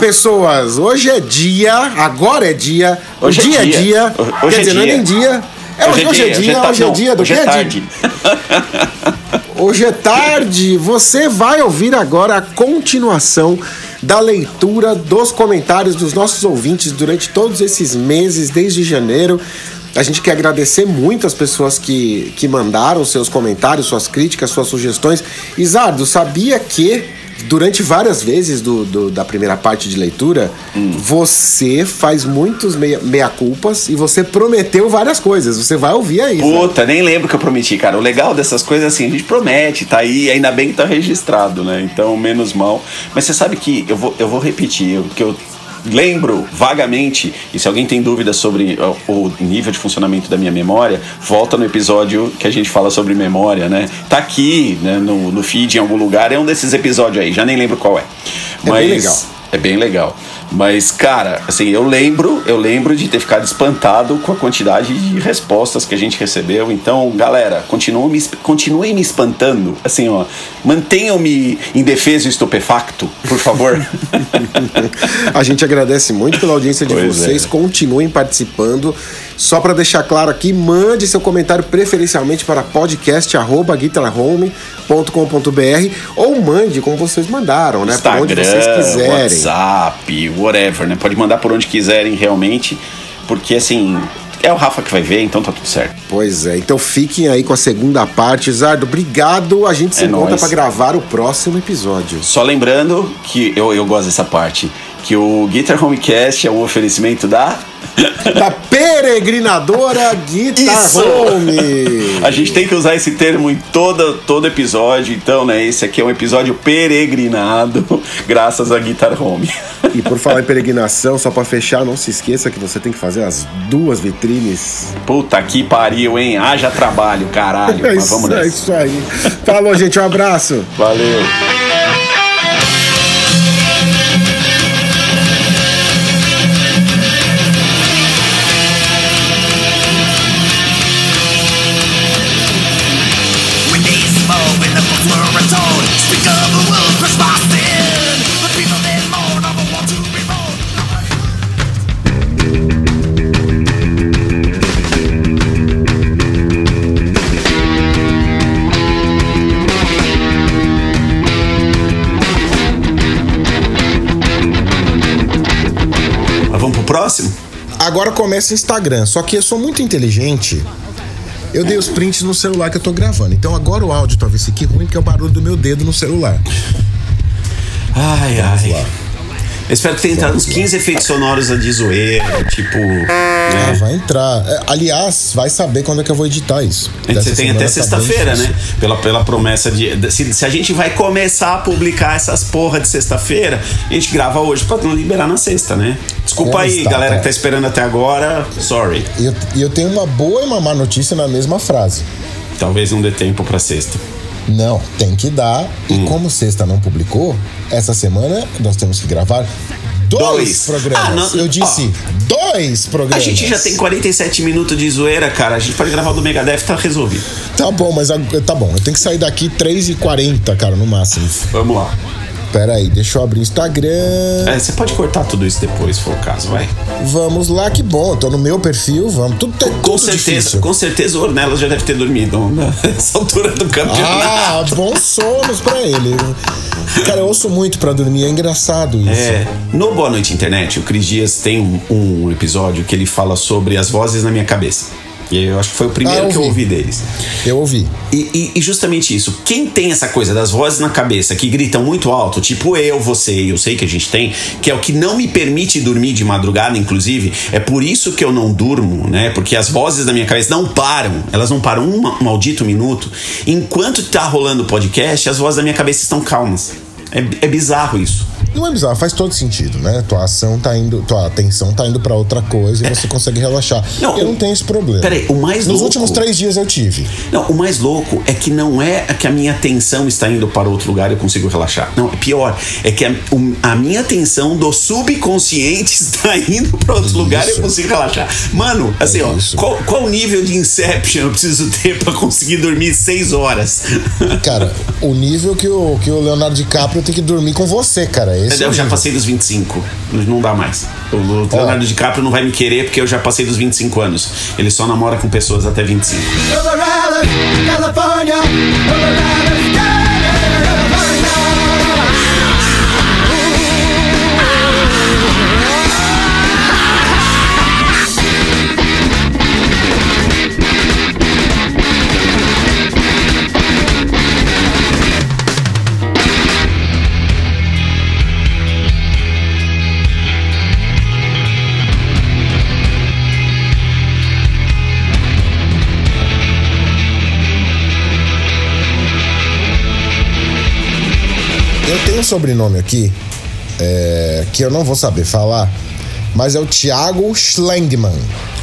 Pessoas! Hoje é dia, agora é dia, Hoje o dia é dia. dia. Hoje Quer é dizer, não é dia. nem dia. É, hoje, hoje é dia, hoje é dia do hoje é tarde. Hoje é tarde. Você vai ouvir agora a continuação da leitura dos comentários dos nossos ouvintes durante todos esses meses, desde janeiro. A gente quer agradecer muito as pessoas que, que mandaram seus comentários, suas críticas, suas sugestões. Isardo, sabia que durante várias vezes do, do- da primeira parte de leitura, você faz muitos meia- meia-culpas e você prometeu várias coisas. Você vai ouvir aí. sabe? Puta, nem lembro que eu prometi, cara. O legal dessas coisas é assim, a gente promete, tá aí, ainda bem que tá registrado, né? Então, menos mal. Mas você sabe que eu vou, eu vou repetir, o que eu lembro vagamente, e se alguém tem dúvida sobre o nível de funcionamento da minha memória, volta no episódio que a gente fala sobre memória, né? Tá aqui, né, no, no feed em algum lugar, é um desses episódios aí, já nem lembro qual é. É legal. É bem legal. Mas, cara, assim, eu lembro, eu lembro de ter ficado espantado com a quantidade de respostas que a gente recebeu. Então, galera, continuem me, continuem me espantando. Assim, ó, mantenham-me indefeso e estupefacto, por favor. A gente agradece muito pela audiência de Pois vocês. é. Continuem participando. Só para deixar claro aqui, mande seu comentário preferencialmente para podcast@guitarhome.com.br ou mande como vocês mandaram, né? Por onde vocês Instagram, quiserem. WhatsApp, whatever, né? Pode mandar por onde quiserem realmente, porque assim, é o Rafa que vai ver, então tá tudo certo. Pois é, então fiquem aí com a segunda parte. Zardo, obrigado. A gente se É encontra para gravar o próximo episódio. Só lembrando que eu, eu gosto dessa parte, que o Guitar Homecast é um oferecimento da Da peregrinadora Guitar Isso! Home. A gente tem que usar esse termo em toda, todo episódio, então, né? Esse aqui é um episódio peregrinado, graças a Guitar Home. E por falar em peregrinação, só para fechar, não se esqueça que você tem que fazer as duas vitrines Puta que pariu, hein? Haja trabalho, caralho. É Mas isso, vamos é nessa. isso aí. Falou, gente. Um abraço. Valeu. Começa o Instagram. Só que eu sou muito inteligente. Eu dei os prints no celular que eu tô gravando. Então agora o áudio talvez fique ruim, porque é o barulho do meu dedo no celular. Ai, ai. lá. Eu espero que tenha entrado uns 15 efeitos sonoros de zoeira, tipo. Ah, Né? vai entrar. É, aliás, vai saber quando é que eu vou editar isso. Você Dessa tem até tá sexta-feira, né? difícil. Pela, pela promessa de. de- Se, se a gente vai começar a publicar essas porra de sexta-feira, a gente grava hoje pra não liberar na sexta, né? Desculpa aí, galera tá? que tá esperando até agora. Sorry. E eu, e eu tenho uma boa e uma má notícia na mesma frase. Talvez não dê tempo pra sexta. Não, tem que dar. E Hum. como sexta não publicou, essa semana nós temos que gravar dois, Dois. programas. Ah, não- eu disse dois A programas. gente já tem 47 minutos de zoeira, cara. A gente pode gravar do Megadeth, tá resolvido. Tá bom, mas tá bom. Eu tenho que sair daqui 3h40, cara, no máximo. Vamos lá. Pera aí, deixa eu abrir o Instagram. É, você pode cortar tudo isso depois, se for o caso, vai. Vamos lá, que bom. Tô no meu perfil, vamos. Tudo, tem- Com tudo certeza, difícil. com certeza o Ornelas já deve ter dormido nessa altura do campeonato. Ah, bons sonos pra ele. Cara, eu ouço muito pra dormir, é engraçado isso. É, no Boa Noite Internet, o Cris Dias tem um, um episódio que ele fala sobre as vozes na minha cabeça. E eu acho que foi o primeiro Ah, eu que eu vi. ouvi deles. Eu ouvi. E, e- e justamente isso, quem tem essa coisa das vozes na cabeça que gritam muito alto, tipo eu, você, eu sei que a gente tem, que é o que não me permite dormir de madrugada, inclusive, é por isso que eu não durmo, né? Porque as vozes da minha cabeça não param, elas não param um ma- maldito minuto. Enquanto tá rolando o podcast, as vozes da minha cabeça estão calmas. É, é bizarro isso. Não é bizarro, faz todo sentido, né? Tua ação tá indo, tua atenção tá indo pra outra coisa e você consegue relaxar. Não, eu não tenho esse problema. Peraí, o mais Nos louco- últimos três dias eu tive. Não, o mais louco é que não é que a minha atenção está indo para outro lugar e eu consigo relaxar. Não, é pior. É que a, a minha atenção do subconsciente está indo para outro lugar e eu Isso. consigo relaxar. Mano, assim, ó, isso. qual, qual nível de Inception eu preciso ter para conseguir dormir seis horas? Cara, o nível que o, que o Leonardo DiCaprio tem que dormir com você, cara. Esse Eu já passei dos 25. Não dá mais. O Leonardo DiCaprio não vai me querer porque eu já passei dos 25 anos. Ele só namora com pessoas até 25. Eu tenho um sobrenome aqui é, que eu não vou saber falar, mas é o Thiago Schlengman.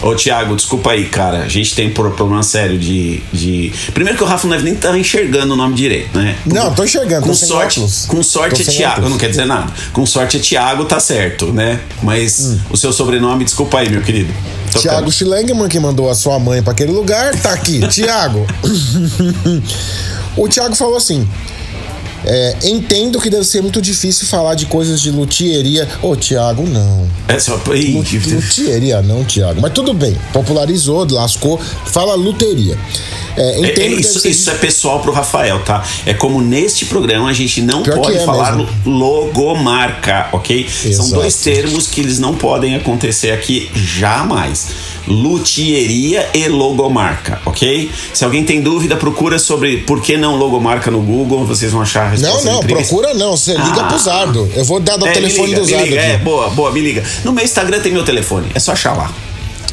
Ô, Thiago, desculpa aí, cara. A gente tem pro- problema sério de, de. Primeiro que o Rafa não deve nem estar enxergando o nome direito, né? Não, tô enxergando, Com tô sorte, com sorte Tô é Thiago. óculos. Não quer dizer nada. Com sorte é Thiago, tá certo, né? Mas Hum. o seu sobrenome, desculpa aí, meu querido. Tiago Schlengman, que mandou a sua mãe pra aquele lugar, tá aqui. Tiago. o Tiago falou assim. É, entendo que deve ser muito difícil falar de coisas de luthieria. Ô, Tiago, não. É só. Luthieria, não, Tiago. Mas tudo bem. Popularizou, lascou. Fala luteria. É, É, é, isso, ser isso é pessoal pro Rafael, tá? É como neste programa a gente não Pior pode é falar mesmo. logomarca, ok? São Exato. dois termos que eles não podem acontecer aqui jamais. Luthieria e logomarca, ok? Se alguém tem dúvida, procura sobre por que não logomarca no Google, vocês vão achar a Não, resposta não, incríveis. procura não. Você liga Ah. pro Zardo. Eu vou dar o É, telefone liga, do Zardo liga, aqui. É, boa, boa, me liga. No meu Instagram tem meu telefone, é só achar lá.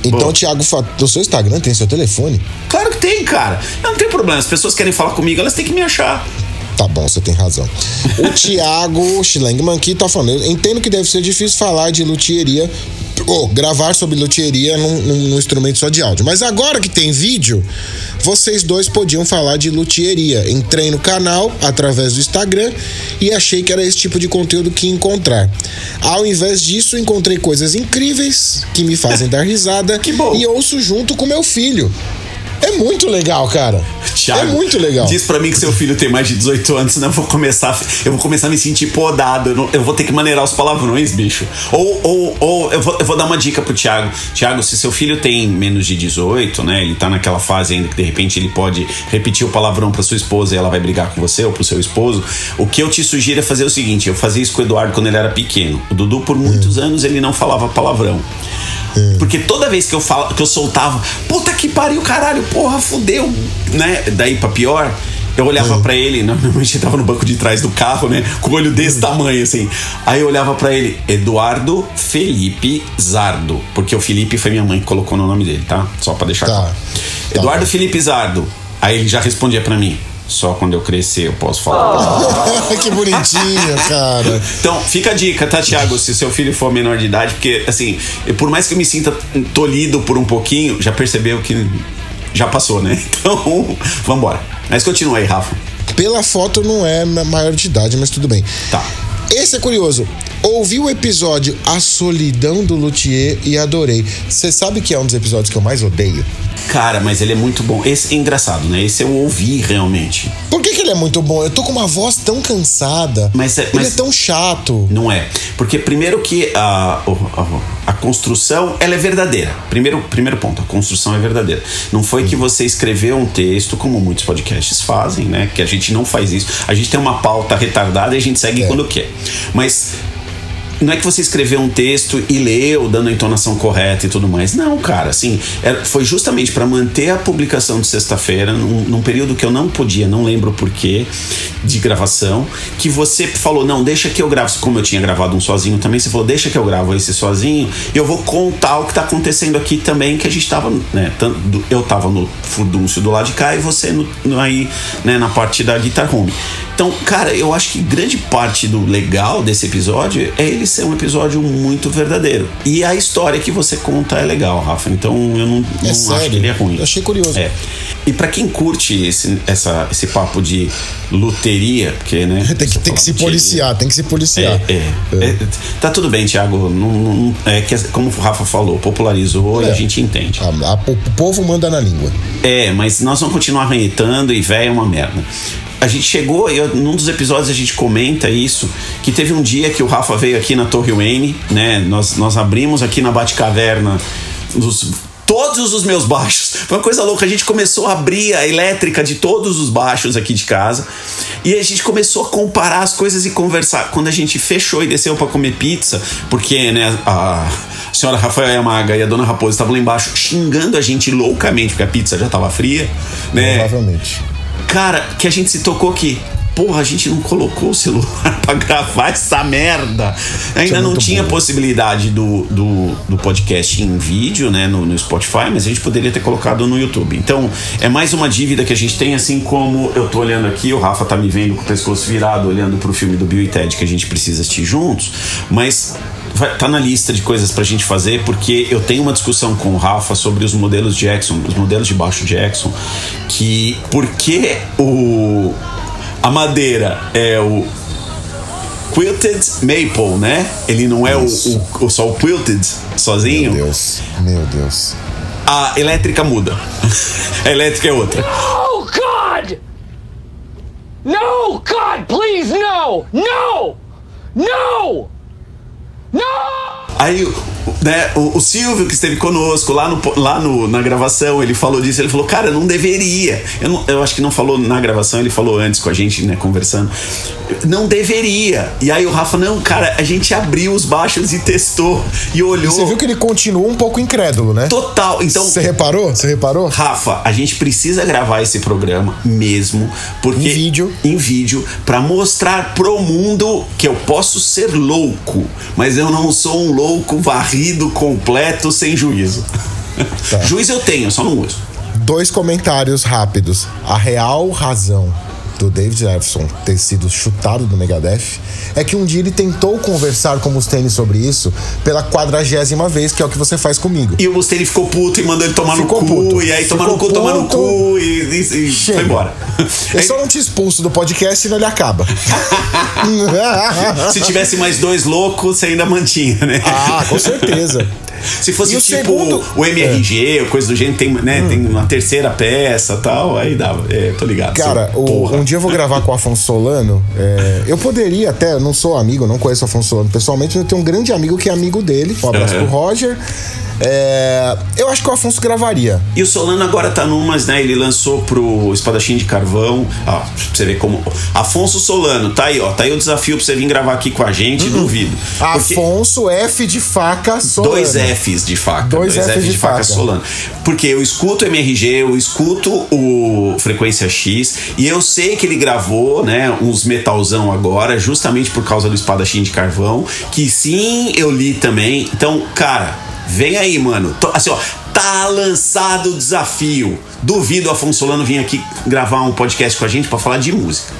Então, Boa. Tiago, fa- do seu Instagram tem seu telefone? Claro que tem, cara. Eu não tem problema. As pessoas querem falar comigo, elas têm que me achar. Tá bom, você tem razão. O Thiago Schlengman aqui tá falando. Entendo que deve ser difícil falar de luthieria, ou gravar sobre luthieria num, num- num instrumento só de áudio. Mas agora que tem vídeo, vocês dois podiam falar de luthieria. Entrei no canal através do Instagram e achei que era esse tipo de conteúdo que ia encontrar. Ao invés disso, encontrei coisas incríveis que me fazem dar risada Que bom. e ouço junto com meu filho. É muito legal, cara. Thiago, é muito legal. Diz pra mim que seu filho tem mais de 18 anos, senão eu vou começar, eu vou começar a me sentir podado. Eu, não- eu vou ter que maneirar os palavrões, bicho. Ou, ou, ou eu, vou, eu vou dar uma dica pro Thiago. Thiago, se seu filho tem menos de 18, né? Ele tá naquela fase ainda que de repente ele pode repetir o palavrão pra sua esposa e ela vai brigar com você ou pro seu esposo. O que eu te sugiro é fazer o seguinte: eu fazia isso com o Eduardo quando ele era pequeno. O Dudu, por muitos anos, ele não falava palavrão. Porque toda vez que eu, falo, que eu soltava, puta que pariu, caralho, porra, fudeu, né? Daí pra pior, eu olhava pra ele, normalmente ele tava no banco de trás do carro, né? Com o olho desse tamanho, assim. Aí eu olhava pra ele, Eduardo Felipe Zardo. Porque o Felipe foi minha mãe que colocou no nome dele, tá? Só pra deixar Tá. claro. Tá Eduardo. Felipe Zardo. Aí ele já respondia pra mim. Só quando eu crescer eu posso falar. que bonitinho, cara. Então, fica a dica, tá, Thiago? Se seu filho for menor de idade, porque, assim, por mais que eu me sinta tolhido por um pouquinho, já percebeu que já passou, né? Então, vambora. Mas continua aí, Rafa. Pela foto não é ma- maior de idade, mas tudo bem. Tá. Esse é curioso. Ouvi o episódio A Solidão do Luthier e adorei. Você sabe que é um dos episódios que eu mais odeio? Cara, mas ele é muito bom. Esse é engraçado, né? Esse eu ouvi realmente. Por que, que ele é muito bom? Eu tô com uma voz tão cansada. Mas é- ele mas- é tão chato. Não é. Porque primeiro que a, a, a construção, ela é verdadeira. Primeiro, primeiro ponto, a construção é verdadeira. Não foi que você escreveu um texto, como muitos podcasts fazem, né? Que a gente não faz isso. A gente tem uma pauta retardada e a gente segue É. quando quer. Mas não é que você escreveu um texto e leu, dando a entonação correta e tudo mais. Não, cara, assim, é- foi justamente para manter a publicação de sexta-feira, num, num período que eu não podia, não lembro porquê, de gravação, que você falou, não, deixa que eu gravo. Como eu tinha gravado um sozinho também, você falou, deixa que eu gravo esse sozinho, e eu vou contar o que tá acontecendo aqui também, que a gente tava, né, eu tava no furdúncio do lado de cá e você no, no- aí, né, na parte da Guitar Home. Então, cara, eu acho que grande parte do legal desse episódio é ele ser um episódio muito verdadeiro. E a história que você conta é legal, Rafa. Então eu não, não acho que ele é ruim. Eu achei curioso. É. E pra quem curte esse, essa, esse papo de luteria, porque, né? Tem que, tem que se luteria. policiar, tem que se policiar. É, é, é. Tá tudo bem, Thiago. Não, não- é que, como o Rafa falou, popularizou e É. a gente entende. A- a- o povo manda na língua. É, mas nós vamos continuar arranhetando e velho é uma merda. A gente chegou, eu, num dos episódios a gente comenta isso, que teve um dia que o Rafa veio aqui na Torre Wayne, né? Nós, nós abrimos aqui na Batcaverna dos todos os meus baixos. Foi uma coisa louca. A gente começou a abrir a elétrica de todos os baixos aqui de casa. E a gente começou a comparar as coisas e conversar. Quando a gente fechou e desceu para comer pizza, porque, né, a senhora Rafael Yamaga e a dona Raposa estavam lá embaixo xingando a gente loucamente, porque a pizza já estava fria, né? Provavelmente. Cara, que a gente se tocou que. Porra, a gente não colocou o celular pra gravar essa merda. Ainda é não tinha bom. possibilidade do, do, do podcast em vídeo, né, no, no Spotify, mas a gente poderia ter colocado no YouTube. Então, é mais uma dívida que a gente tem, assim como eu tô olhando aqui, o Rafa tá me vendo com o pescoço virado, olhando pro filme do Bill e Ted que a gente precisa assistir juntos, mas vai, tá na lista de coisas pra gente fazer, porque eu tenho uma discussão com o Rafa sobre os modelos Jackson, os modelos de baixo Jackson, que por que o a madeira é o quilted maple, né? Ele não é o- o- só o quilted sozinho. Meu Deus, meu Deus. A elétrica muda. a elétrica é outra. Oh, God! No! God, please, no! No! No! No! Aí, o- né, o, o Silvio, que esteve conosco lá, no, lá no, na gravação, ele falou disso. Ele falou, cara, não deveria. Eu, não- eu acho que não falou na gravação, ele falou antes com a gente, né, conversando. Não deveria. E aí o Rafa, não, cara, a gente abriu os baixos e testou. E olhou. Você viu que ele continua um pouco incrédulo, né? Total. Então, Você reparou? Você reparou? Rafa, a gente precisa gravar esse programa mesmo, porque Em vídeo. em vídeo para mostrar pro mundo que eu posso ser louco, mas eu não sou um louco varrido completo sem juízo. Tá. Juízo eu tenho, só não uso. Dois comentários rápidos. A real razão do David Jefferson ter sido chutado do Megadeth é que um dia ele tentou conversar com o Mustaine sobre isso pela quadragésima vez, que é o que você faz comigo. E o Mustaine ficou puto e mandou ele tomar Ficou no cu, puto. e aí tomar no cu, tomar no cu, e, e- e foi embora. Eu só não te expulso do podcast, senão ele acaba. Se tivesse mais dois loucos, você ainda mantinha, né? ah, com certeza. Se fosse E o tipo segundo- É. o MRG, ou coisa do gênero, tem, né, tem uma terceira peça tal, aí dava. É, tô ligado. Cara, o- porra. Um dia eu vou gravar com o Afonso Solano. é, eu poderia até, eu não sou amigo, não conheço o Afonso Solano pessoalmente, mas eu tenho um grande amigo que é amigo dele. Um abraço Uhum. pro Roger. É, eu acho que o Afonso gravaria. E o Solano agora tá numas, né? Ele lançou pro Espadachim de Carvão. Ó, pra você ver como. Afonso Solano, tá aí, ó. Tá aí o desafio pra você vir gravar aqui com a gente, duvido. Porque- Afonso F de faca Solano. Dois Fs de faca. Dois Fs de faca. Solano. Porque eu escuto o MRG, eu escuto o Frequência X e eu sei que ele gravou, né, uns metalzão agora, justamente por causa do Espadachim de Carvão, que sim, eu li também. Então, cara, vem aí, mano. Tô- assim, ó, tá lançado o desafio. Duvido o Afonso Solano vir aqui gravar um podcast com a gente pra falar de música.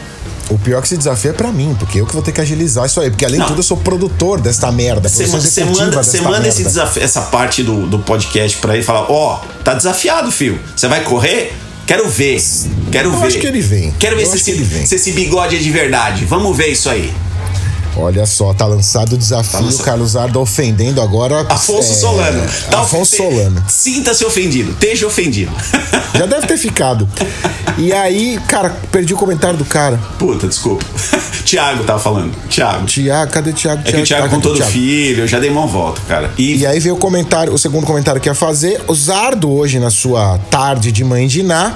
O pior que esse desafio é pra mim, porque eu que vou ter que agilizar isso aí. Porque além de tudo, eu sou produtor desta merda. Você produção você manda, você manda esse desafio, essa parte do, do podcast pra ele e fala: Ó, tá desafiado, filho. Você vai correr? Quero ver. Quero Eu ver. acho que ele vem. Quero ver Eu se que esse, ele vem. se esse bigode é de verdade. Vamos ver isso aí. Olha só, tá lançado o desafio. lançado. Carlos Ardo ofendendo agora. Afonso é, Solano. Tá Afonso Solano. Sinta-se ofendido. Esteja ofendido. Já deve ter ficado. E aí, cara, perdi o comentário do cara. Puta, desculpa. Tiago tava falando. Tiago. Tiago, cadê o Tiago? É que o Thiago Tá, com o todo Thiago? filho, eu já dei uma volta, cara. E, E aí veio o comentário, o segundo comentário que ia fazer. O Zardo, hoje, na sua tarde de mãe de Ná,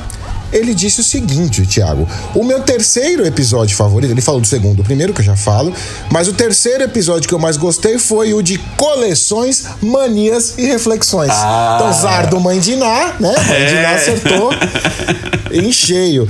ele disse o seguinte, Thiago. O meu terceiro episódio favorito, ele falou do segundo, o primeiro que eu já falo, mas o terceiro episódio que eu mais gostei foi o de coleções, manias e reflexões. Ah. Então, Zardo, mãe de Ná, né? Mãe de Ná É. acertou em cheio.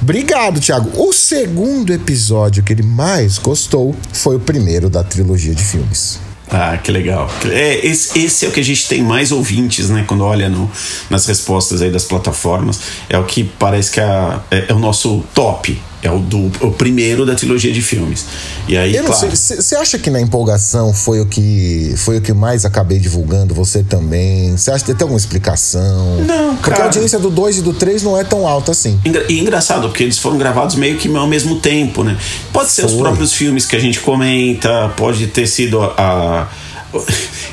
Obrigado, Thiago. O segundo episódio que ele mais gostou foi o primeiro da trilogia de filmes. Ah, que legal. É, esse, esse é o que a gente tem mais ouvintes, né? Quando olha no, nas respostas aí das plataformas. É o que parece que a- é, é o nosso top. É o, do, o primeiro da trilogia de filmes. E aí, Eu não claro. você acha que na empolgação foi o que foi o que mais acabei divulgando? Você também? Você acha que tem alguma explicação? Não, Porque cara. a audiência do 2 e do 3 não é tão alta assim. Engra- E engraçado, porque eles foram gravados meio que ao mesmo tempo, né? Pode ser os Foi. próprios filmes que a gente comenta, pode ter sido a. a-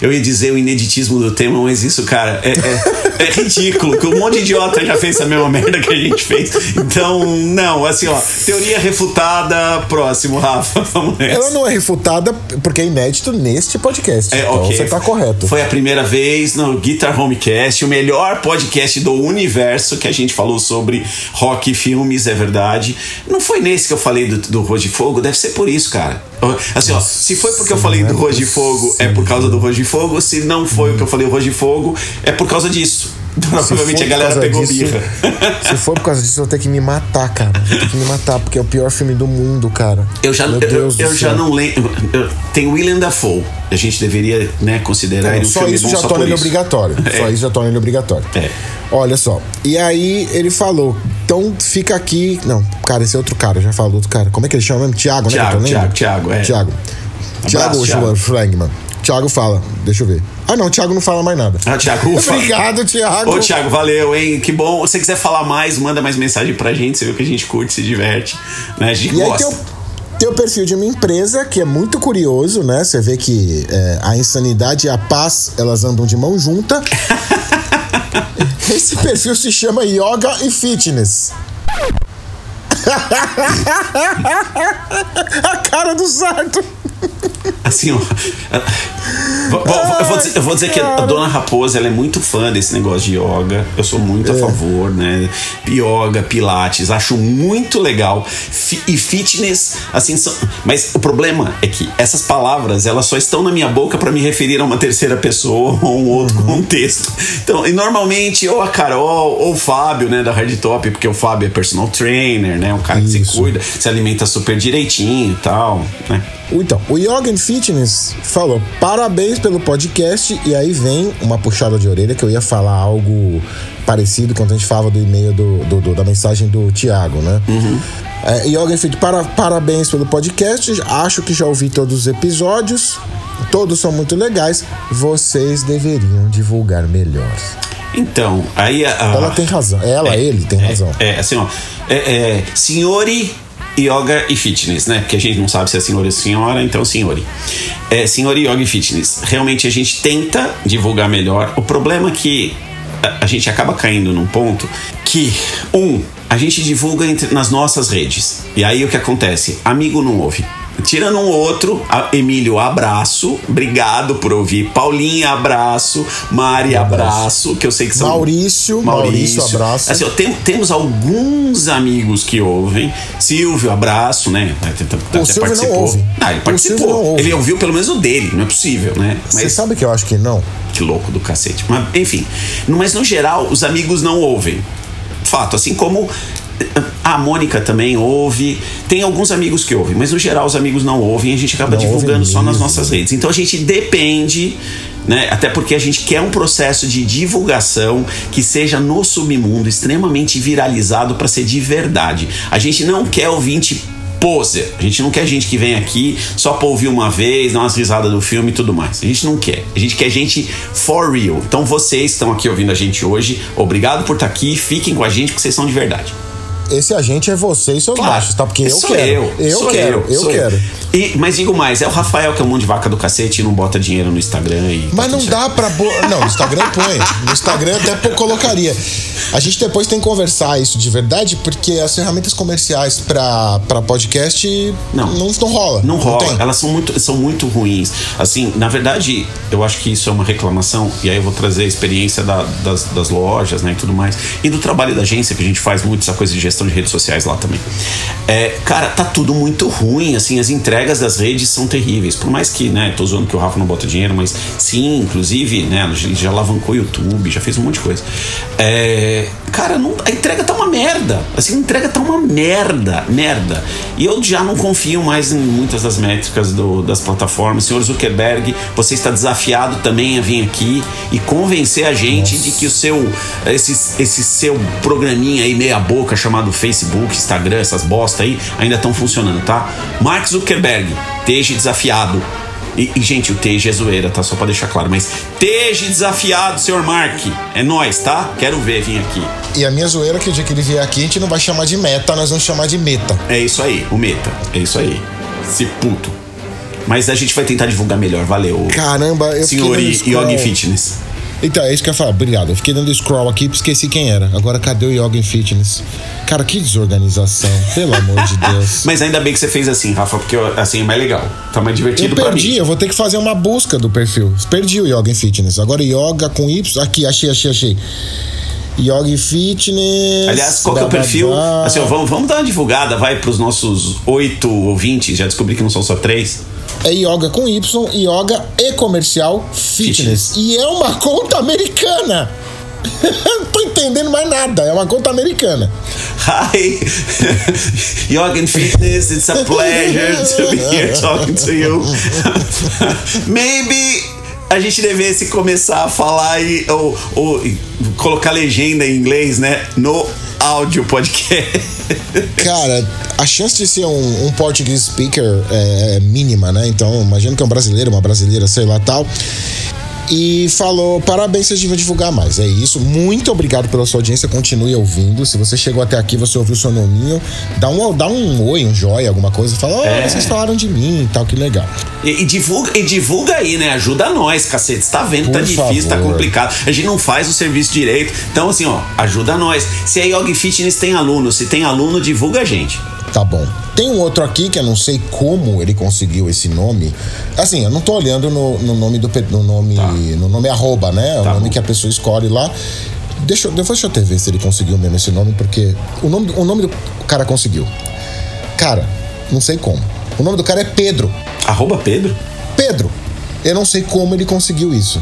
eu ia dizer o ineditismo do tema, mas isso, cara, é, é, é ridículo, que um monte de idiota já fez a mesma merda que a gente fez. Então, não, assim, ó, teoria refutada, próximo, Rafa, vamos nessa. Ela não é refutada porque é inédito neste podcast. É, então ok. você tá correto. Foi a primeira vez no Guitar Homecast, o melhor podcast do universo que a gente falou sobre rock e filmes, é verdade. Não foi nesse que eu falei do, do Rose de Fogo, deve ser por isso, cara. Assim, ó, se foi porque eu falei não é do Rose de Fogo, é por causa do Rose de Fogo. Se não foi o que eu falei do Rose de Fogo, é por causa disso. Se Provavelmente a galera pegou disso- birra. Se for por causa disso, eu vou ter que me matar, cara. Vou ter que me matar, porque é o pior filme do mundo, cara. Eu já, Meu eu, eu já não lembro. Tem William Dafoe. A gente deveria né, considerar ele um só filme isso bom já só torna ele isso. obrigatório. Só É. isso já torna ele obrigatório. É. Olha só. E aí ele falou. Então fica aqui. Não, cara, esse é outro cara, já falou outro cara. Como é que ele chama mesmo? Tiago, né? Tiago? Tiago, Tiago, é. Tiago. Tiago Thiago. Fala. Deixa eu ver. Ah, não, Tiago não fala mais nada. Ah, Tiago, ufa. Obrigado, Tiago. Ô, Thiago, valeu, hein? Que bom. Se você quiser falar mais, manda mais mensagem pra gente. Você viu que a gente curte, se diverte. Né? A gente E aí gosta. tem o, tem o perfil de uma empresa que é muito curioso, né? Você vê que é, a insanidade e a paz, elas andam de mão junta. Esse perfil se chama Yoga e Fitness. a cara do Sarto. Assim, ó. Vou- vou- eu, vou dizer, eu vou dizer que a dona Raposa ela é muito fã desse negócio de yoga. Eu sou muito a É. favor, né? Yoga, pilates, acho muito legal. E fitness, assim, são. Mas o problema é que essas palavras elas só estão na minha boca para me referir a uma terceira pessoa ou um outro contexto. Então, e normalmente, ou a Carol ou o Fábio, né, da Hard Top, porque o Fábio é personal trainer, né? Um cara que se Isso. cuida, se alimenta super direitinho e tal, né? Então, o Yoga and Fitness falou parabéns pelo podcast e aí vem uma puxada de orelha que eu ia falar algo parecido quando a gente falava do e-mail do, do- do- da mensagem do Thiago, né? É, Yoga and Fitness, para, parabéns pelo podcast, acho que já ouvi todos os episódios, todos são muito legais, vocês deveriam divulgar melhor. Então, aí a, a- Ela tem razão, ela, ele tem razão. É, assim, ó. É, é, senhori Yoga e Fitness, né? Porque a gente não sabe se é senhor ou senhora, então senhori. É, senhori Yoga e Fitness. Realmente a gente tenta divulgar melhor. O problema é que a, a gente acaba caindo num ponto que, um, a gente divulga entre, nas nossas redes. E aí o que acontece? Amigo não ouve. Tirando um outro, Emílio, abraço. Obrigado por ouvir. Paulinha, abraço. Mari, abraço. Que eu sei que são. Maurício, Maurício, abraço. Assim, ó, tem- temos alguns amigos que ouvem. Silvio, abraço, né? Até O Silvio não participou. ouve. Ah, ele participou. Não. Ele ouviu pelo menos o dele, não é possível, né? Você Mas sabe que eu acho que não? que louco do cacete. Mas, enfim. Mas no geral, os amigos não ouvem. Fato, assim como a Mônica também ouve. Tem alguns amigos que ouvem, mas no geral os amigos não ouvem a gente acaba Não divulgando só nas nossas redes. Então a gente depende. Né? Até porque a gente quer um processo de divulgação que seja no submundo extremamente viralizado para ser de verdade. A gente não quer ouvinte poser. A gente não quer gente que vem aqui só pra ouvir uma vez, dar umas risadas do filme e tudo mais. A gente não quer. A gente quer gente for real. Então vocês estão aqui ouvindo a gente hoje. Obrigado por estar aqui. Fiquem com a gente porque vocês são de verdade. Esse agente é você e seus Claro. machos, tá? Porque eu Sou quero. Eu, Eu sou quero, eu, sou quero. E, mas digo mais, é o Rafael que é um monte de vaca do cacete e não bota dinheiro no Instagram e. tá Mas tudo não certo. dá pra. Bo... Não, no Instagram põe. No Instagram até colocaria. A gente depois tem que conversar isso de verdade, porque as ferramentas comerciais pra, pra podcast Não. não, não rola. Não rola, tem. elas são muito, são muito ruins. Assim, na verdade, eu acho que isso é uma reclamação, e aí eu vou trazer a experiência da- das, das lojas né, e tudo mais, e do trabalho da agência, que a gente faz muito essa coisa de gestão de redes sociais lá também. É, cara, tá tudo muito ruim, assim, as entregas das redes são terríveis. Por mais que, né, tô zoando que o Rafa não bota dinheiro, mas sim, inclusive, né, já alavancou o YouTube, já fez um monte de coisa. É, cara, não- a entrega tá uma merda. Assim, a entrega tá uma merda, merda. E eu já não confio mais em muitas das métricas do- das plataformas. Senhor Zuckerberg, você está desafiado também a vir aqui e convencer a gente de que o seu esse, esse seu programinha aí meia boca chamado Facebook, Instagram, essas bosta aí ainda estão funcionando, tá? Mark Zuckerberg, esteja desafiado. E, e, gente, o Teja é zoeira, tá? Só pra deixar claro. Mas Teja desafiado, senhor Mark. É nós, tá? Quero ver vir aqui. E a minha zoeira é que o dia que ele vier aqui, a gente não vai chamar de meta, nós vamos chamar de meta. É isso aí, o meta. É isso aí. Se puto. Mas a gente vai tentar divulgar melhor. Valeu. Caramba, eu Senhor. Yogi Fitness. Então, é isso que eu ia falar. Obrigado. Eu fiquei dando scroll aqui e esqueci quem era. Agora, cadê o Yoga em Fitness? Cara, que desorganização. Pelo amor de Deus. Mas ainda bem que você fez assim, Rafa, porque assim é mais legal. Tá mais divertido Eu pra perdi, mim. eu vou ter que fazer uma busca do perfil. Perdi o Yoga em Fitness. Agora Yoga com Y. Aqui, achei, achei, achei. Yoga Fitness. Aliás, qual que é o perfil? Assim, ó, vamos, vamos dar uma divulgada, vai, pros nossos oito ouvintes. Já descobri que não são só três. É Yoga com Y, Yoga e comercial Fitness. Fitness. E é uma conta americana. Não tô entendendo mais nada. É uma conta americana. Hi, Yoga and Fitness, it's a pleasure to be here talking to you. Maybe a gente devesse começar a falar e, ou, ou colocar legenda em inglês, né? No áudio podcast. Cara, a chance de ser um, um Portuguese speaker é, é mínima, né? Então, imagino que é um brasileiro, uma brasileira, sei lá tal. E falou: parabéns, vocês deviam divulgar mais. É isso. Muito obrigado pela sua audiência. Continue ouvindo. Se você chegou até aqui, você ouviu o seu nominho, dá um, dá um oi, um joia, alguma coisa. Fala: Ó, É. vocês falaram de mim e tal, que legal. E, e divulga, e divulga aí, né? Ajuda nós, cacete. Você tá vendo, tá Por difícil, tá favor. complicado. A gente não faz o serviço direito. Então, assim, ó, ajuda nós. Se a Yoga Fitness tem aluno, se tem aluno, divulga a gente. Tá bom. Tem um outro aqui que eu não sei como ele conseguiu esse nome. Assim, eu não tô olhando no, no nome do no nome Tá. no nome arroba, né? É o Tá nome bom. que a pessoa escolhe lá. Deixa, depois deixa eu até ver se ele conseguiu mesmo esse nome, porque o nome, o nome do cara conseguiu. Cara, não sei como. O nome do cara é Pedro. Arroba Pedro. Pedro. Eu não sei como ele conseguiu isso.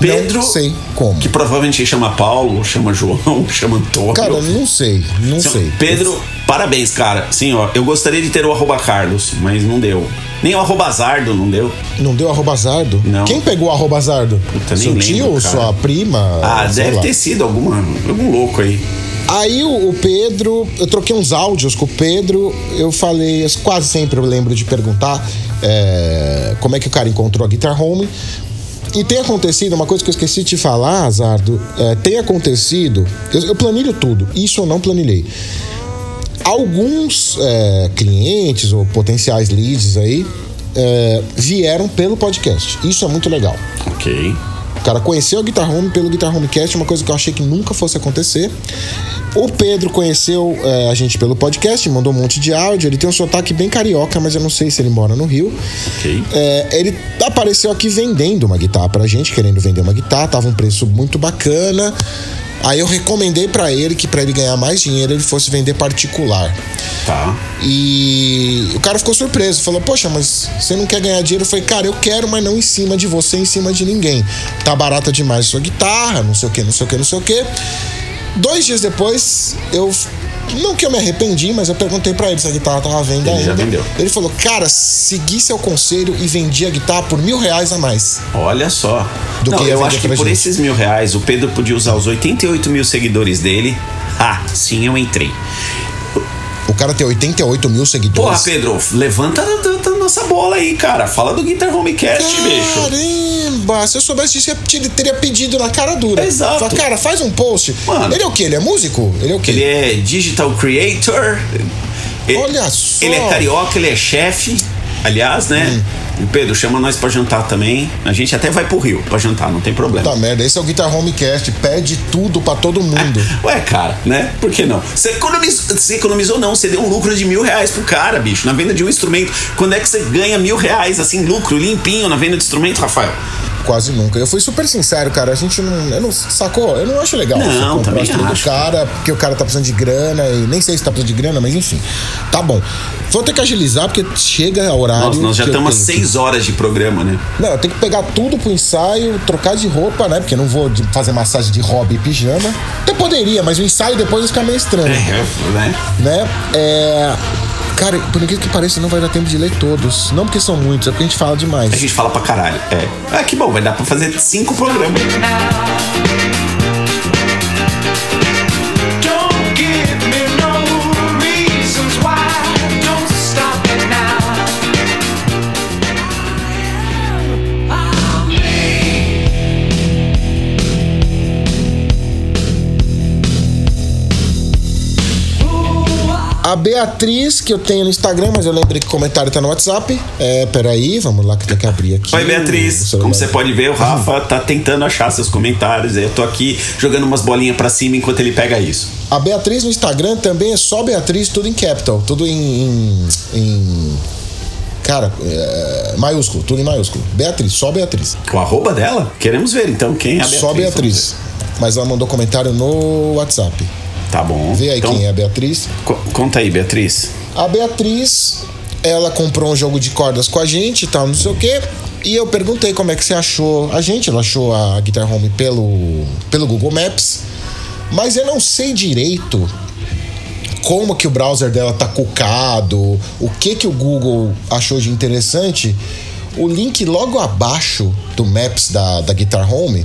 Pedro. Não sei como. Que provavelmente chama Paulo, chama João, chama Antônio. Cara, não sei, não sei. Pedro, parabéns, cara. Sim, ó, eu gostaria de ter o arroba Carlos, mas não deu. Nem o arroba Zardo não deu. Não deu arroba zardo? Não. Quem pegou o arroba zardo? Puta, nem Seu lembro, tio, cara. sua prima? Ah, deve lá. ter sido alguma, algum louco aí. Aí o, o Pedro, eu troquei uns áudios com o Pedro, eu falei, quase sempre eu lembro de perguntar é, como é que o cara encontrou a Guitar Home. E tem acontecido, uma coisa que eu esqueci de te falar, Azardo, é, tem acontecido, eu, eu planilho tudo, isso eu não planilhei. Alguns é, clientes ou potenciais leads aí é, vieram pelo podcast. Isso é muito legal. Ok. O cara conheceu a Guitar Home pelo Guitar Homecast, uma coisa que eu achei que nunca fosse acontecer. O Pedro conheceu é, a gente pelo podcast, mandou um monte de áudio. Ele tem um sotaque bem carioca, mas eu não sei se ele mora no Rio. Ok. É, ele apareceu aqui vendendo uma guitarra pra gente, querendo vender uma guitarra, tava um preço muito bacana. Aí eu recomendei pra ele que pra ele ganhar mais dinheiro ele fosse vender particular. Tá. E o cara ficou surpreso, falou: Poxa, mas você não quer ganhar dinheiro? Eu falei: Cara, eu quero, mas não em cima de você, em cima de ninguém. Tá barata demais a sua guitarra, não sei o que, não sei o que, não sei o que. Dois dias depois, eu. Não que eu me arrependi, mas eu perguntei pra ele se a guitarra tava à venda Ele ainda. já vendeu. Ele falou: Cara, segui seu conselho e vendi a guitarra por mil reais a mais. Olha só. Do não, que eu acho que por gente. esses mil reais o Pedro podia usar os 88 mil seguidores dele. Ah, sim, eu entrei. O cara tem 88 mil Porra, seguidores. Pedro, levanta da, da- da nossa bola aí, cara. Fala do Guitar Homecast, bicho. Se eu soubesse disso, eu te- teria pedido na cara dura. Exato. Fala, cara, faz um post. Mano. Ele é o quê? Ele é músico? Ele é o quê? Ele é digital creator. Ele- Olha só. Ele é carioca, ele é chefe. Aliás, né? Hum. Pedro, chama nós pra jantar também. A gente até vai pro Rio pra jantar, não tem problema. Puta merda, esse é o Guitar Homecast, pede tudo pra todo mundo. Ué, cara, né? Por que não? Você economizou, você economizou não, você deu um lucro de mil reais pro cara, bicho, na venda de um instrumento. Quando é que você ganha mil reais, assim, lucro limpinho na venda de instrumento, Rafael? Quase nunca. Eu fui super sincero, cara. A gente não. Eu não sacou? Eu não acho legal. Não, você também acho. do cara, porque o cara tá precisando de grana e nem sei se tá precisando de grana, mas enfim. Tá bom. Vou ter que agilizar, porque chega a horário. Nós, nós já estamos seis horas de programa, né? Não, eu tenho que pegar tudo pro ensaio, trocar de roupa, né? Porque eu não vou fazer massagem de hobby e pijama. Até poderia, mas o ensaio depois fica meio estranho. É, né? né? É. Cara, por incrível que pareça, não vai dar tempo de ler todos. Não porque são muitos, é porque a gente fala demais. A gente fala pra caralho. É. Ah, que bom, vai dar pra fazer cinco programas. A Beatriz, que eu tenho no Instagram, mas eu lembrei que o comentário tá no WhatsApp. É, peraí, vamos lá que tem que abrir aqui. Oi, Beatriz. Como você pode ver, o Rafa tá tentando achar seus comentários. Eu tô aqui jogando umas bolinhas pra cima enquanto ele pega isso. A Beatriz no Instagram também é só Beatriz, tudo em capital, tudo em. em, em- cara, é, maiúsculo, tudo em maiúsculo. Beatriz, só Beatriz. O arroba dela? Queremos ver então quem é a Beatriz. Só Beatriz. Mas ela mandou comentário no WhatsApp. Tá bom. Vê aí então, quem é a Beatriz. co- Conta aí, Beatriz. A Beatriz, ela comprou um jogo de cordas com a gente e tal, não sei o quê. E eu perguntei como é que você achou a gente. Ela achou a Guitar Home pelo, pelo Google Maps. Mas eu não sei direito como que o browser dela tá cucado, o que que o Google achou de interessante. O link logo abaixo do Maps da, da Guitar Home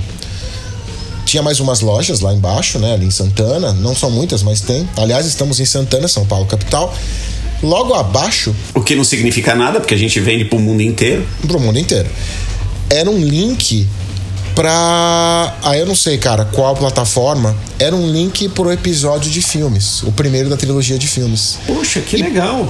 tinha mais umas lojas lá embaixo, né? Ali em Santana. Não são muitas, mas tem. Aliás, estamos em Santana, São Paulo, capital. Logo abaixo, O que não significa nada, porque a gente vende pro mundo inteiro. pro mundo inteiro, era um link pra. Ah, eu não sei, cara, qual plataforma. Era um link pro episódio de filmes. O primeiro da trilogia de filmes. Poxa, que legal.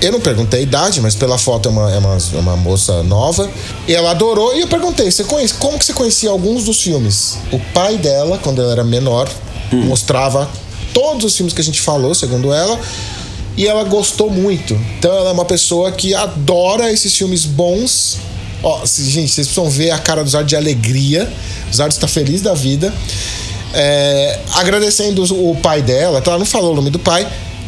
Eu não perguntei a idade, mas pela foto é uma, é uma, é uma moça nova. E ela adorou. E eu perguntei: você conhece, como que você conhecia alguns dos filmes? O pai dela, quando ela era menor, mostrava todos os filmes que a gente falou, segundo ela. E ela gostou muito. Então ela é uma pessoa que adora esses filmes bons. Ó, gente, vocês precisam ver a cara do Zardo de alegria. O Zardo está feliz da vida. É, agradecendo o pai dela, tá? ela não falou o nome do pai,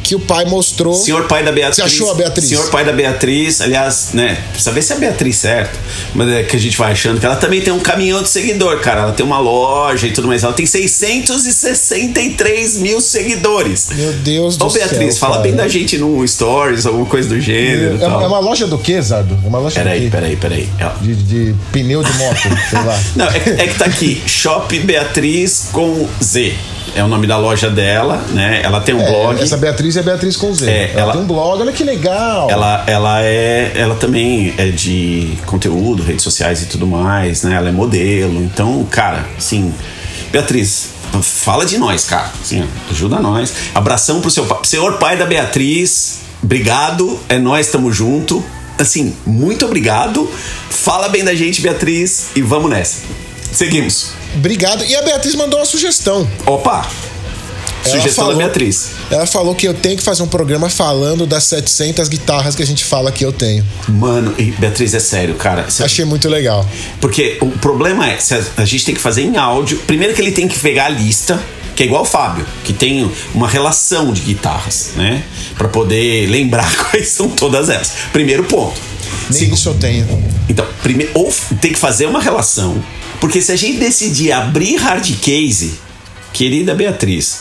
que o pai mostrou. Senhor pai da Beatriz. Você achou a Beatriz? Senhor pai da Beatriz, aliás, né? Precisa ver se é a Beatriz certo. Mas é que a gente vai achando que ela também tem um caminhão de seguidor, cara. Ela tem uma loja e tudo mais. Ela tem 663 mil seguidores. Meu Deus do Ô, Beatriz, céu, fala cara. bem da gente no Stories, alguma coisa do gênero. É, é uma loja do quê, Zardo? É uma loja Peraí, do quê? peraí, peraí. Ela- De, de pneu de moto, sei lá. Não, é, é que tá aqui, Shop Beatriz com Z. É o nome da loja dela, né? Ela tem um blog. É, essa Beatriz é Beatriz com Z. É, ela, ela- tem um blog, olha que legal. Ela, ela é. Ela também é de conteúdo, redes sociais e tudo mais, né? Ela é modelo. Então, cara, assim. Beatriz, fala de nós, cara. Assim, ajuda nós. Abração pro seu pai. Senhor pai da Beatriz, obrigado. É nós, tamo junto. Assim, muito obrigado. Fala bem da gente, Beatriz, e vamos nessa. Seguimos. Obrigado. E a Beatriz mandou uma sugestão. Opa! Ela Sugestão falou- da Beatriz. Ela falou que eu tenho que fazer um programa falando das 700 guitarras que a gente fala que eu tenho. Mano, e Beatriz, é sério, cara. Achei muito legal. Porque o problema é, a, gente tem que fazer em áudio. Primeiro que ele tem que pegar a lista, que é igual o Fábio, que tem uma relação de guitarras, né? Pra poder lembrar quais são todas elas. Primeiro ponto. Nem isso eu tenho. Então, primeiro, ou tem que fazer uma relação. Porque se a gente decidir abrir hard case, querida Beatriz,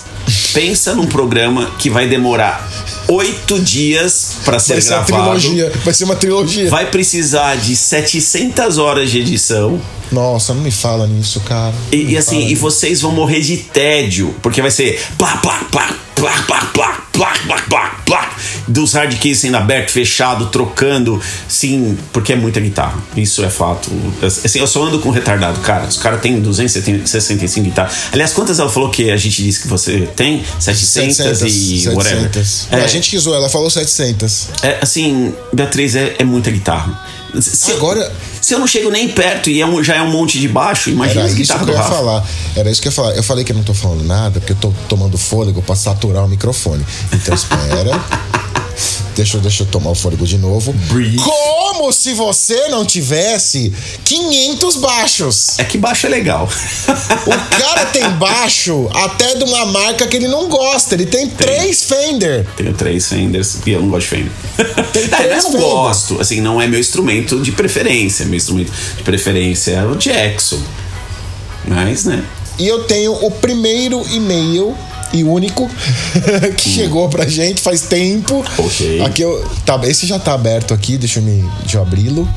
pensa num programa que vai demorar oito dias para ser Vai ser uma gravado. trilogia. Vai ser uma trilogia. Vai precisar de 700 horas de edição. Nossa, não me fala nisso, cara. Não E, assim, e vocês vão morrer de tédio, porque vai ser plá, plá, plá, plá, plá, plá, plá, plá, plá, plá, dos hard keys sendo aberto, fechado, trocando, sim, porque é muita guitarra. Isso é fato. Assim, eu só ando com retardado, cara. Os caras têm 265 guitarras. Aliás, quantas ela falou que a gente disse que você tem? 700, e whatever. 700. É, A gente que zoou, ela falou 700. é, assim, Beatriz, é, é muita guitarra. Se, Agora- se eu não chego nem perto e é um- já é um monte de baixo, imagina Era as isso que eu ia Rafa. falar. Era isso que eu ia falar. Eu falei que eu não tô falando nada, porque eu tô tomando fôlego pra saturar o microfone. Então espera. Deixa, eu- deixa eu tomar o fôlego de novo. Breathe. Como se você não tivesse 500 baixos. É que baixo é legal. O cara tem baixo até de uma marca que ele não gosta. Ele tem três Fender. Tenho três Fenders e eu não gosto de Fender. Tem Não, eu três não Fender. gosto. Assim, não é meu instrumento de preferência. Meu instrumento de preferência é o Jackson. Mas, né? E eu tenho o primeiro e-mail e único que chegou pra gente faz tempo. Ok. Aqui eu, tá, esse já tá aberto aqui, deixa eu, me, deixa eu abri-lo.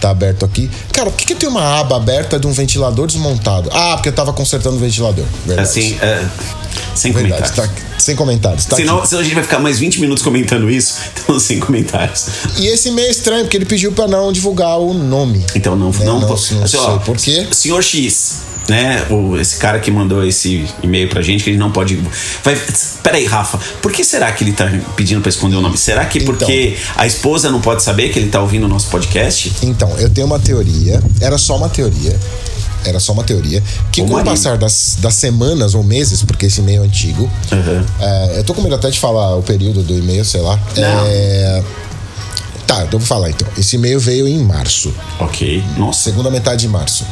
Tá aberto aqui. Cara, por que, que tem uma aba aberta de um ventilador desmontado? Ah, porque eu tava consertando o ventilador. Verdade. Assim, é, sem Verdade, comentários. tá sem comentários. Tá senão, aqui. senão a gente vai ficar mais 20 minutos comentando isso, então sem comentários. E esse e-mail é estranho, porque ele pediu pra não divulgar o nome. Então não, É, não, não, posso- não assim, sei ó, por quê. Senhor X, né? O, esse cara que mandou esse e-mail pra gente, que ele não pode. Vai, peraí, Rafa, por que será que ele tá pedindo pra esconder o nome? Será que porque a esposa não pode saber que ele tá ouvindo o nosso podcast? Então, eu tenho uma teoria, era só uma teoria. Era só uma teoria. Que O com o marido. passar das, das semanas ou meses, porque esse e-mail é antigo. Uhum. é, eu tô com medo até de falar o período do e-mail, sei lá. Não. É, tá, eu vou falar então. Esse e-mail veio em março. Ok. Nossa. Segunda metade de março.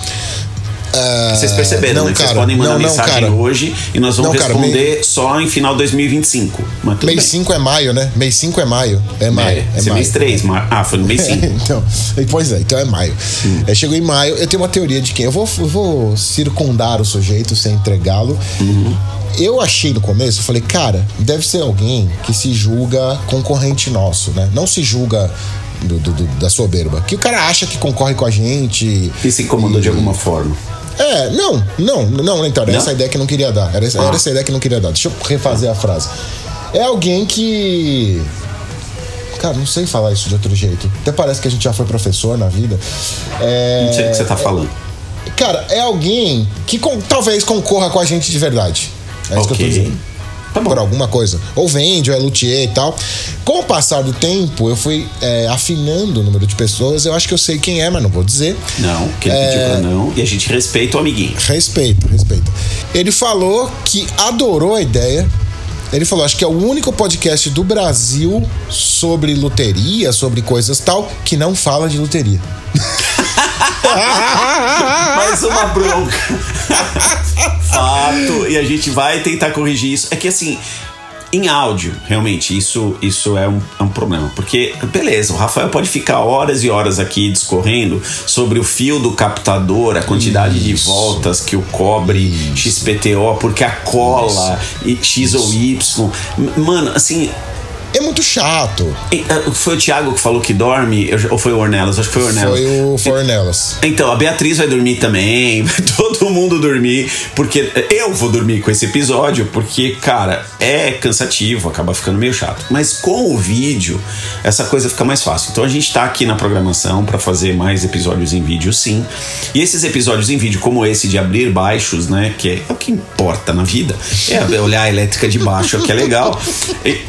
Ah, Vocês perceberam, não, né? Que Vocês cara, podem mandar não, não, mensagem cara. hoje e nós vamos cara, responder só em final 2025. Mas Mês bem. 5 é maio, né? Mês 5 é maio. É maio. É, É, esse maio. mês 3. Ah, foi no mês 5. então, pois é, então é maio. É, chegou em maio, eu tenho uma teoria de quem. Eu vou, eu vou circundar o sujeito sem entregá-lo. Eu achei no começo, eu falei, cara, deve ser alguém que se julga concorrente nosso, né? Não se julga do- do- do- da soberba. Que o cara acha que concorre com a gente. E se incomodou de alguma forma. É, não, não, não, então, era Não? essa ideia que eu não queria dar. Era, essa- Ah. era essa ideia que eu não queria dar. Deixa eu refazer a frase. É alguém que. Cara, não sei falar isso de outro jeito. Até parece que a gente já foi professor na vida. É, Não sei do que você tá falando. Cara, é alguém que com- talvez concorra com a gente de verdade. É isso que eu tô dizendo. Tá. Por alguma coisa. Ou vende, ou é luthier e tal. Com o passar do tempo, eu fui é, afinando o número de pessoas. Eu acho que eu sei quem é, mas não vou dizer. Não, que ele É. pediu pra não. E a gente respeita o amiguinho. Respeito, respeito. Ele falou que adorou a ideia. Ele falou, acho que é o único podcast do Brasil sobre loteria, sobre coisas tal, que não fala de loteria. Mais uma bronca. Fato. E a gente vai tentar corrigir isso. É que assim. Em áudio, realmente, isso, isso é, um, é um problema. Porque, beleza, o Rafael pode ficar horas e horas aqui discorrendo sobre o fio do captador, a quantidade de voltas que o cobre XPTO, porque a cola e X ou Y. Mano, assim, É muito chato. e, ah, foi o Thiago que falou que dorme, ou foi o Ornelas? Acho que foi o Ornelas. Foi o Fornelas. Então, a Beatriz vai dormir também, vai todo mundo dormir, porque eu vou dormir com esse episódio, porque, cara, é cansativo, acaba ficando meio chato. Mas com o vídeo, essa coisa fica mais fácil. Então a gente tá aqui na programação para fazer mais episódios em vídeo, sim. E esses episódios em vídeo, como esse de abrir baixos, né, que é, é o que importa na vida, é olhar a elétrica de baixo, que é legal. E-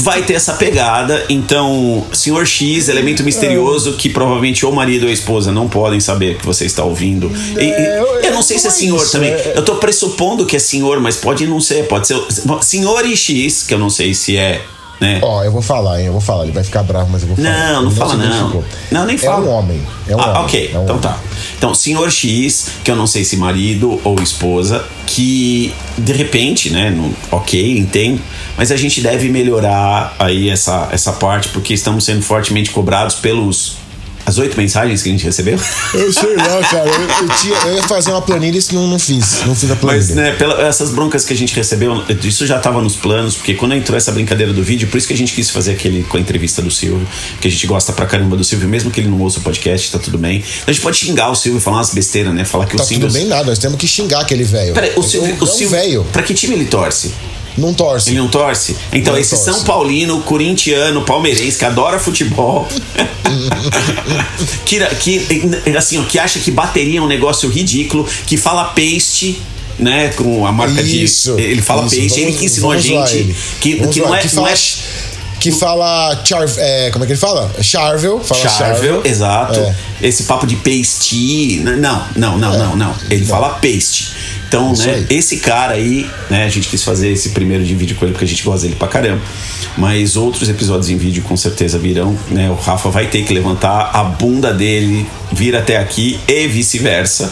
vai ter essa pegada. Então, Senhor X, elemento misterioso que provavelmente ou o marido ou a esposa não podem saber que você está ouvindo. E- e- eu não sei se é é senhor também. é- Eu tô pressupondo que é senhor, mas pode não ser. Pode ser senhor e X, que eu não sei se é. Né? Ó, eu vou falar, hein? Eu vou falar. Ele vai ficar bravo, mas eu vou falar. Não, não fala não. Não, nem fala. É um homem. É um ah, homem. ok. É um então homem. tá. Então, senhor X, que eu não sei se marido ou esposa, que de repente, né, no, ok, entendo, mas a gente deve melhorar aí essa, essa parte, porque estamos sendo fortemente cobrados pelos. As oito mensagens que a gente recebeu. Eu sei lá, cara. Eu, eu tinha- eu ia fazer uma planilha e não, não fiz. Não fiz a planilha. Mas, né, pela, essas broncas que a gente recebeu, isso já estava nos planos, porque quando entrou essa brincadeira do vídeo, por isso que a gente quis fazer aquele com a entrevista do Silvio, que a gente gosta pra caramba do Silvio, mesmo que ele não ouça o podcast, tá tudo bem. A gente pode xingar o Silvio, falar umas besteiras, né? Falar que Tá o Silvio. tudo bem nada, nós temos que xingar aquele velho. Peraí, o Silvio. O Silvio velho. Pra que time ele torce? Não torce. Ele não torce? Então, Não esse torce. São Paulino, corintiano, palmeirense, que adora futebol. que, que, assim, ó, que acha que bateria é um negócio ridículo, que fala paste. Né, com a marca Isso, de. Ele fala isso, ele vamos- que ensinou a gente. ele. Que, Vamos que não é. que não fala, é que fala char, é, como é que ele fala? Charvel, fala Charvel, Charvel. exato. É. Esse papo de paste. Não, não, não, não, não. Ele fala paste. Então, Isso né, aí. esse cara aí, né, a gente quis fazer esse primeiro de vídeo com ele porque a gente gosta dele pra caramba. Mas outros episódios em vídeo com certeza virão, né? O Rafa vai ter que levantar a bunda dele, vir até aqui e vice-versa,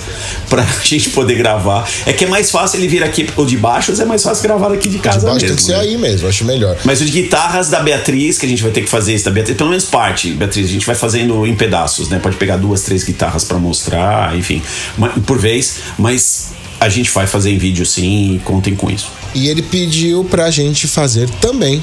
pra gente poder gravar. É que é mais fácil ele vir aqui, o de baixo é mais fácil gravar aqui de casa De baixo mesmo. tem que ser né? aí mesmo, acho melhor. Mas o de guitarras da Beatriz, que a gente vai ter que fazer isso da Beatriz, pelo menos parte, Beatriz, a gente vai fazendo em pedaços, né? Pode pegar duas, três guitarras pra mostrar, enfim, por vez, mas a gente vai fazer em vídeo sim e contem com isso. E ele pediu pra gente fazer também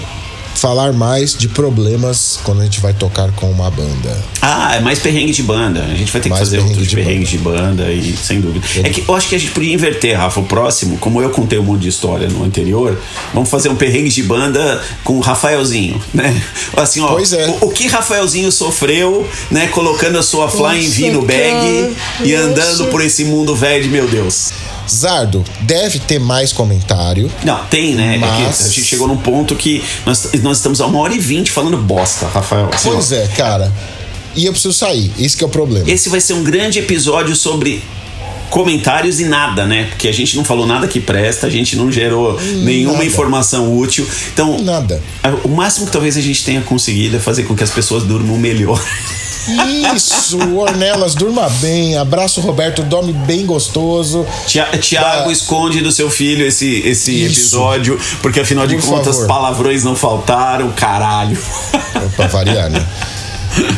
falar mais de problemas quando a gente vai tocar com uma banda. Ah, é mais perrengue de banda. A gente vai ter que Mais fazer perrengue outros de perrengues de banda e sem dúvida. É que eu acho que a gente podia inverter, Rafa. O próximo, como eu contei um monte de história no anterior, vamos fazer um perrengue de banda com o Rafaelzinho, né? Assim, ó, Pois é. o, o que Rafaelzinho sofreu, né? Colocando a sua Flying V no bag e andando por esse mundo velho de meu Deus. Zardo, deve ter mais comentário. Não, tem, né? É Mas- a gente chegou num ponto que nós, nós estamos a uma hora e vinte falando bosta, Rafael. Assim, Pois é, cara. E eu preciso sair. Isso que é o problema. Esse vai ser um grande episódio sobre comentários e nada, né? Porque a gente não falou nada que presta, a gente não gerou nenhuma Nada. informação útil. Então, Nada. o máximo que talvez a gente tenha conseguido é fazer com que as pessoas durmam melhor. Isso, Ornelas, durma bem. Abraço, Roberto, dorme bem gostoso. Tia- Tiago, Ah. esconde do seu filho esse, esse Isso. episódio, porque afinal de Por contas, favor. palavrões não faltaram, caralho. Pra variar, né?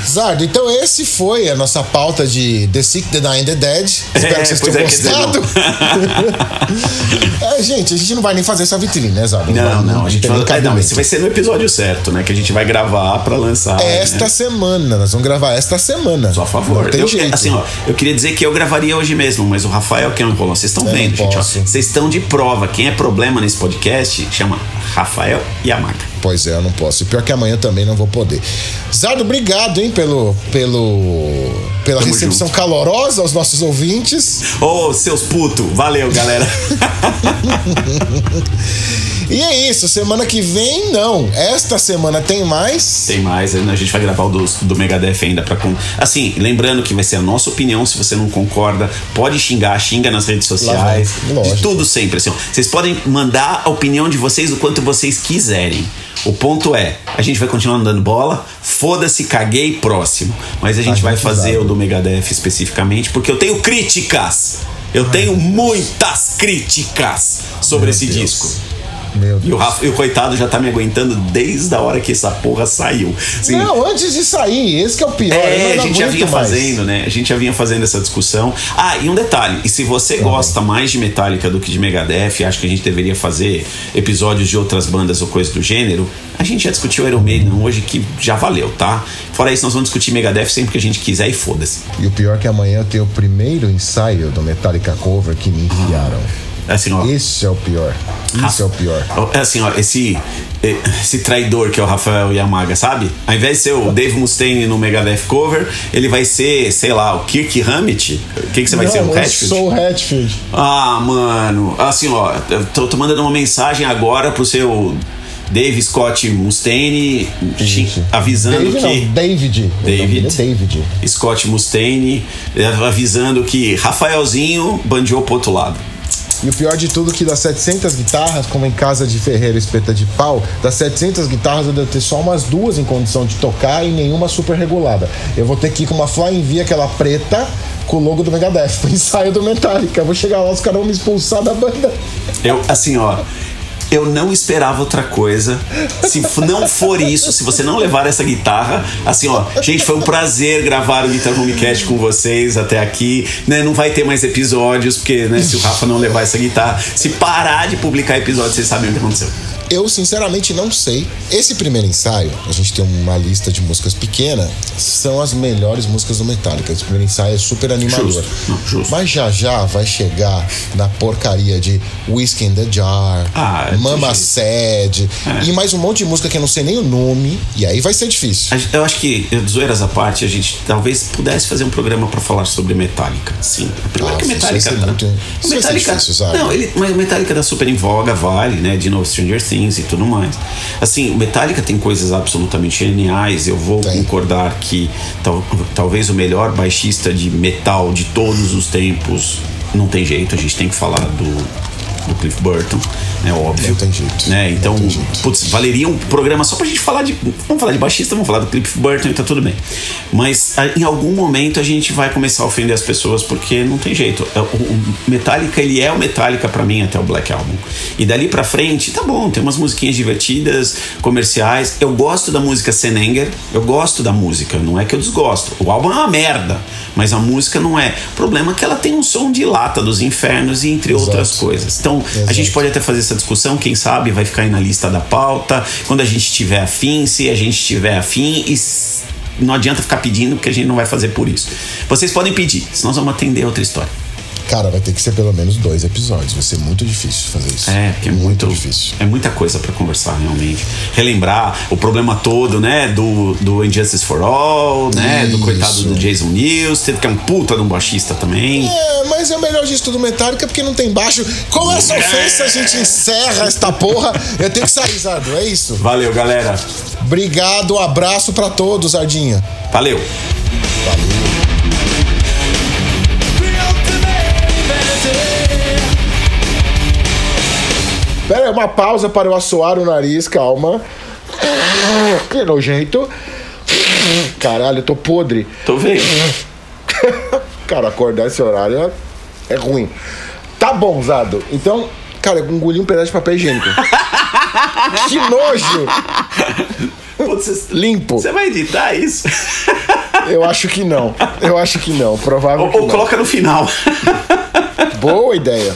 Zardo, então esse foi a nossa pauta de The Sick, The Dying, The Dead. Espero É, que vocês tenham é, gostado. é, gente, a gente não vai nem fazer essa vitrine, né, Zardo? Não, vai- não, a gente vai. É, não, esse vai ser no episódio certo, né? Que a gente vai gravar pra lançar. Esta né? semana, nós vamos gravar esta semana. Só a favor. Não tem Eu- jeito. Assim, ó, eu queria dizer que eu gravaria hoje mesmo, mas o Rafael que é um enrolão. Vocês estão vendo, não gente? ó. Vocês estão de prova. Quem é problema nesse podcast chama Rafael Yamaga. Pois é, eu não posso. E pior que amanhã também não vou poder. Zardo, obrigado, hein, pelo, pelo, pela Tamo recepção junto. calorosa aos nossos ouvintes. Ô, seus putos, valeu, galera. E é isso, semana que vem não. Esta semana tem mais. Tem mais, a gente vai gravar o do, do Megadeth ainda pra. con- Assim, lembrando que vai ser a nossa opinião. Se você não concorda, pode xingar, xinga nas redes sociais. Lógico. De tudo sempre. Assim, ó. Vocês podem mandar a opinião de vocês o quanto vocês quiserem. O ponto é, a gente vai continuar dando bola, foda-se, caguei, próximo. Mas a gente vai gente fazer vai. o do Megadeth especificamente, porque eu tenho críticas. Eu tenho muitas críticas sobre esse Deus. disco. E o. Rafa, e o coitado já tá me aguentando desde a hora que essa porra saiu. Assim, Não, antes de sair, esse que é o pior. é, a gente já vinha mais. fazendo, né? A gente já vinha fazendo essa discussão. Ah, e um detalhe: e se você gosta mais de Metallica do que de Megadeth, e acha que a gente deveria fazer episódios de outras bandas ou coisa do gênero, a gente já discutiu Iron Maiden hoje que já valeu, tá? Fora isso, nós vamos discutir Megadeth sempre que a gente quiser e foda-se. E o pior é que amanhã eu tenho o primeiro ensaio do Metallica Cover que me enfiaram. Assim, ó. Esse é o pior. Isso é o pior. É assim, ó, esse, esse traidor que é o Rafael Yamaga, sabe? Ao invés de ser o Dave Mustaine no Megadeth cover, ele vai ser, sei lá, o Kirk Hammett. O que, que você vai ser? O eu Hatfield? sou o Hatfield. Ah, mano. Assim, ó, eu tô, tô mandando uma mensagem agora pro seu Dave Scott Mustaine, avisando Dave que. não, David. Nome David. é David. Scott Mustaine, eh, avisando que Rafaelzinho bandiou pro outro lado. E o pior de tudo é que das 700 guitarras, como em casa de ferreiro espeta de pau, das 700 guitarras eu devo ter só umas duas em condição de tocar e nenhuma super regulada. Eu vou ter que ir com uma Flying V, aquela preta, com o logo do Megadeth, pro ensaio do Metallica. Eu vou chegar lá, os caras vão me expulsar da banda. Eu, assim, ó. Eu não esperava outra coisa. Se não for isso, se você não levar essa guitarra, assim, ó, gente, foi um prazer gravar o Guitar Homecast com vocês até aqui. Né? Não vai ter mais episódios, porque né, se o Rafa não levar essa guitarra, se parar de publicar episódios, vocês sabem o que aconteceu. Eu sinceramente não sei. Esse primeiro ensaio, a gente tem uma lista de músicas pequena, são as melhores músicas do Metallica. Esse primeiro ensaio é super animador. Justo. Justo. Mas já já vai chegar na porcaria de Whiskey in the Jar, Ah, é Mama. Sad e mais um monte de música que eu não sei nem o nome. E aí vai ser difícil. Eu acho que, zoeiras à parte, a gente talvez pudesse fazer um programa pra falar sobre Metallica. Sim. Primeiro Ah, que Metallica tá. muito- Metallica. difícil, sabe? não, ele, mas o Metallica tá super em voga, vale, né? De novo, Stranger Things e tudo mais. Assim, o Metallica tem coisas absolutamente geniais. Eu vou Tem. concordar que tal- talvez o melhor baixista de metal de todos os tempos. Não tem jeito, a gente tem que falar do. Do Cliff Burton, é óbvio. Não tem jeito. Né? Então, jeito. Putz, valeria um programa só pra gente falar de. Vamos falar de baixista, vamos falar do Cliff Burton e tá tudo bem. Mas em algum momento a gente vai começar a ofender as pessoas porque não tem jeito. É, O, o Metallica, ele é o Metallica pra mim até o Black Album. E dali pra frente, tá bom, tem umas musiquinhas divertidas, comerciais. Eu gosto da música Senenger, eu gosto da música, não é que eu desgosto. O álbum é uma merda, mas a música não é. O problema é que ela tem um som de lata dos infernos e entre outras coisas. Então Então, a gente pode até fazer essa discussão, quem sabe vai ficar aí na lista da pauta. Quando a gente tiver afim, se a gente tiver afim, e não adianta ficar pedindo, porque a gente não vai fazer por isso. Vocês podem pedir, senão nós vamos atender outra história. Cara, vai ter que ser pelo menos dois episódios. Vai ser muito difícil fazer isso. É, porque é muito, difícil. É muita coisa pra conversar, realmente. Relembrar o problema todo, né? Do, do Injustice for All, né? Do Isso. coitado do Jason Newsted, que é um puta de um baixista também. É, mas é o melhor disso tudo Metallica porque não tem baixo. Com essa ofensa a gente encerra esta porra. Eu tenho que sair, Zardo. É isso. Valeu, galera. Obrigado, abraço pra todos, Ardinha. Valeu. Pera uma pausa para eu assoar o nariz, calma. Que nojento. Caralho, eu tô podre. Tô vendo. Cara, acordar esse horário é, é ruim. Tá bom, Zado. Então, cara, eu engoli um pedaço de papel higiênico. que nojo! Limpo. você vai editar isso? Eu acho que não. Eu acho que não. Provável ou ou coloca no final. Boa ideia.